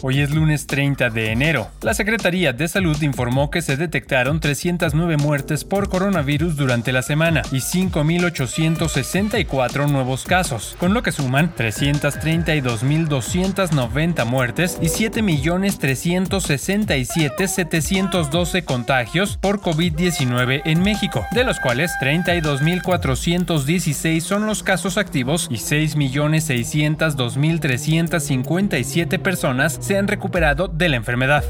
Hoy es lunes 30 de enero. La Secretaría de Salud informó que se detectaron 309 muertes por coronavirus durante la semana y 5.864 nuevos casos, con lo que suman 332.290 muertes y 7.367.712 contagios por COVID-19 en México, de los cuales 32.416 son los casos activos y 6.602.357 personas se han recuperado de la enfermedad.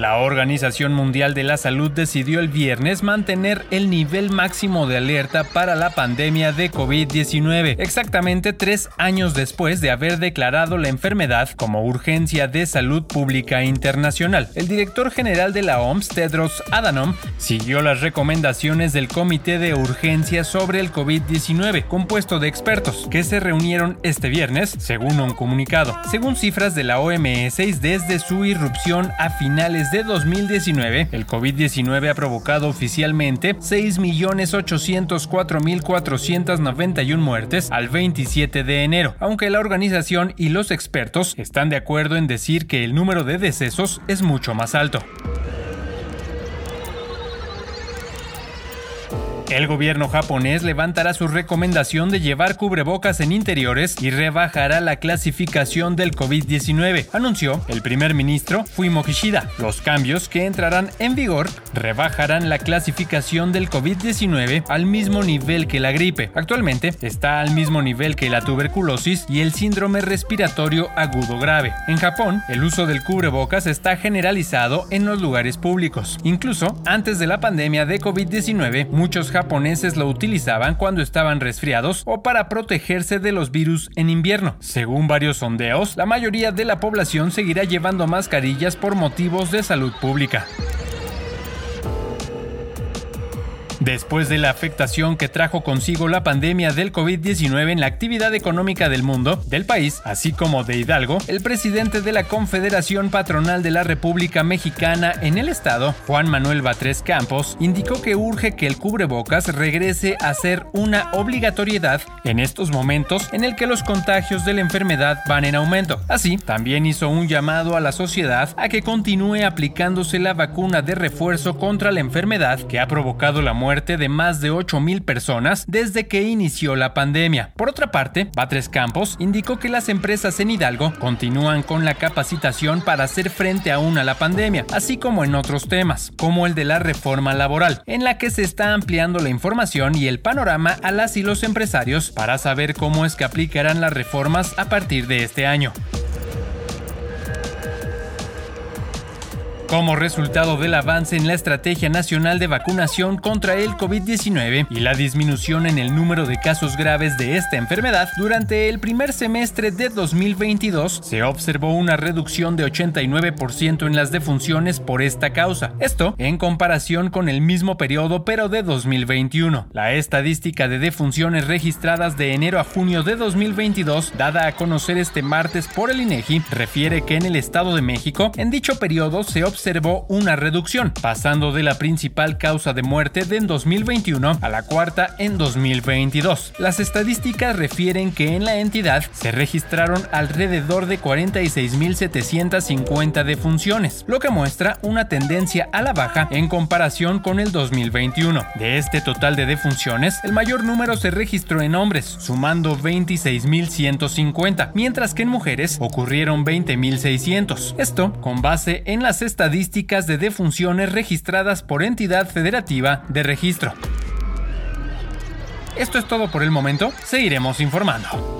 La Organización Mundial de la Salud decidió el viernes mantener el nivel máximo de alerta para la pandemia de COVID-19, exactamente tres años después de haber declarado la enfermedad como urgencia de salud pública internacional. El director general de la OMS, Tedros Adhanom, siguió las recomendaciones del Comité de Urgencia sobre el COVID-19, compuesto de expertos, que se reunieron este viernes, según un comunicado. Según cifras de la OMS, desde su irrupción a finales de 2019, el COVID-19 ha provocado oficialmente 6.804.491 muertes al 27 de enero, aunque la organización y los expertos están de acuerdo en decir que el número de decesos es mucho más alto. El gobierno japonés levantará su recomendación de llevar cubrebocas en interiores y rebajará la clasificación del COVID-19, anunció el primer ministro Fumio Kishida. Los cambios que entrarán en vigor rebajarán la clasificación del COVID-19 al mismo nivel que la gripe. Actualmente está al mismo nivel que la tuberculosis y el síndrome respiratorio agudo grave. En Japón, el uso del cubrebocas está generalizado en los lugares públicos. Incluso antes de la pandemia de COVID-19, muchos japoneses lo utilizaban cuando estaban resfriados o para protegerse de los virus en invierno. Según varios sondeos, la mayoría de la población seguirá llevando mascarillas por motivos de salud pública. Después de la afectación que trajo consigo la pandemia del COVID-19 en la actividad económica del mundo, del país, así como de Hidalgo, el presidente de la Confederación Patronal de la República Mexicana en el estado, Juan Manuel Batres Campos, indicó que urge que el cubrebocas regrese a ser una obligatoriedad en estos momentos en el que los contagios de la enfermedad van en aumento. Así, también hizo un llamado a la sociedad a que continúe aplicándose la vacuna de refuerzo contra la enfermedad que ha provocado la muerte de más de 8.000 personas desde que inició la pandemia. Por otra parte, Batres Campos indicó que las empresas en Hidalgo continúan con la capacitación para hacer frente aún a la pandemia, así como en otros temas, como el de la reforma laboral, en la que se está ampliando la información y el panorama a las y los empresarios para saber cómo es que aplicarán las reformas a partir de este año. Como resultado del avance en la Estrategia Nacional de Vacunación contra el COVID-19 y la disminución en el número de casos graves de esta enfermedad, durante el primer semestre de 2022 se observó una reducción de 89% en las defunciones por esta causa. Esto en comparación con el mismo periodo pero de 2021. La estadística de defunciones registradas de enero a junio de 2022, dada a conocer este martes por el INEGI, refiere que en el Estado de México, en dicho periodo se observó observó una reducción, pasando de la principal causa de muerte en 2021 a la cuarta en 2022. Las estadísticas refieren que en la entidad se registraron alrededor de 46.750 defunciones, lo que muestra una tendencia a la baja en comparación con el 2021. De este total de defunciones, el mayor número se registró en hombres, sumando 26.150, mientras que en mujeres ocurrieron 20.600. Esto con base en las estadísticas estadísticas de defunciones registradas por entidad federativa de registro. Esto es todo por el momento, seguiremos informando.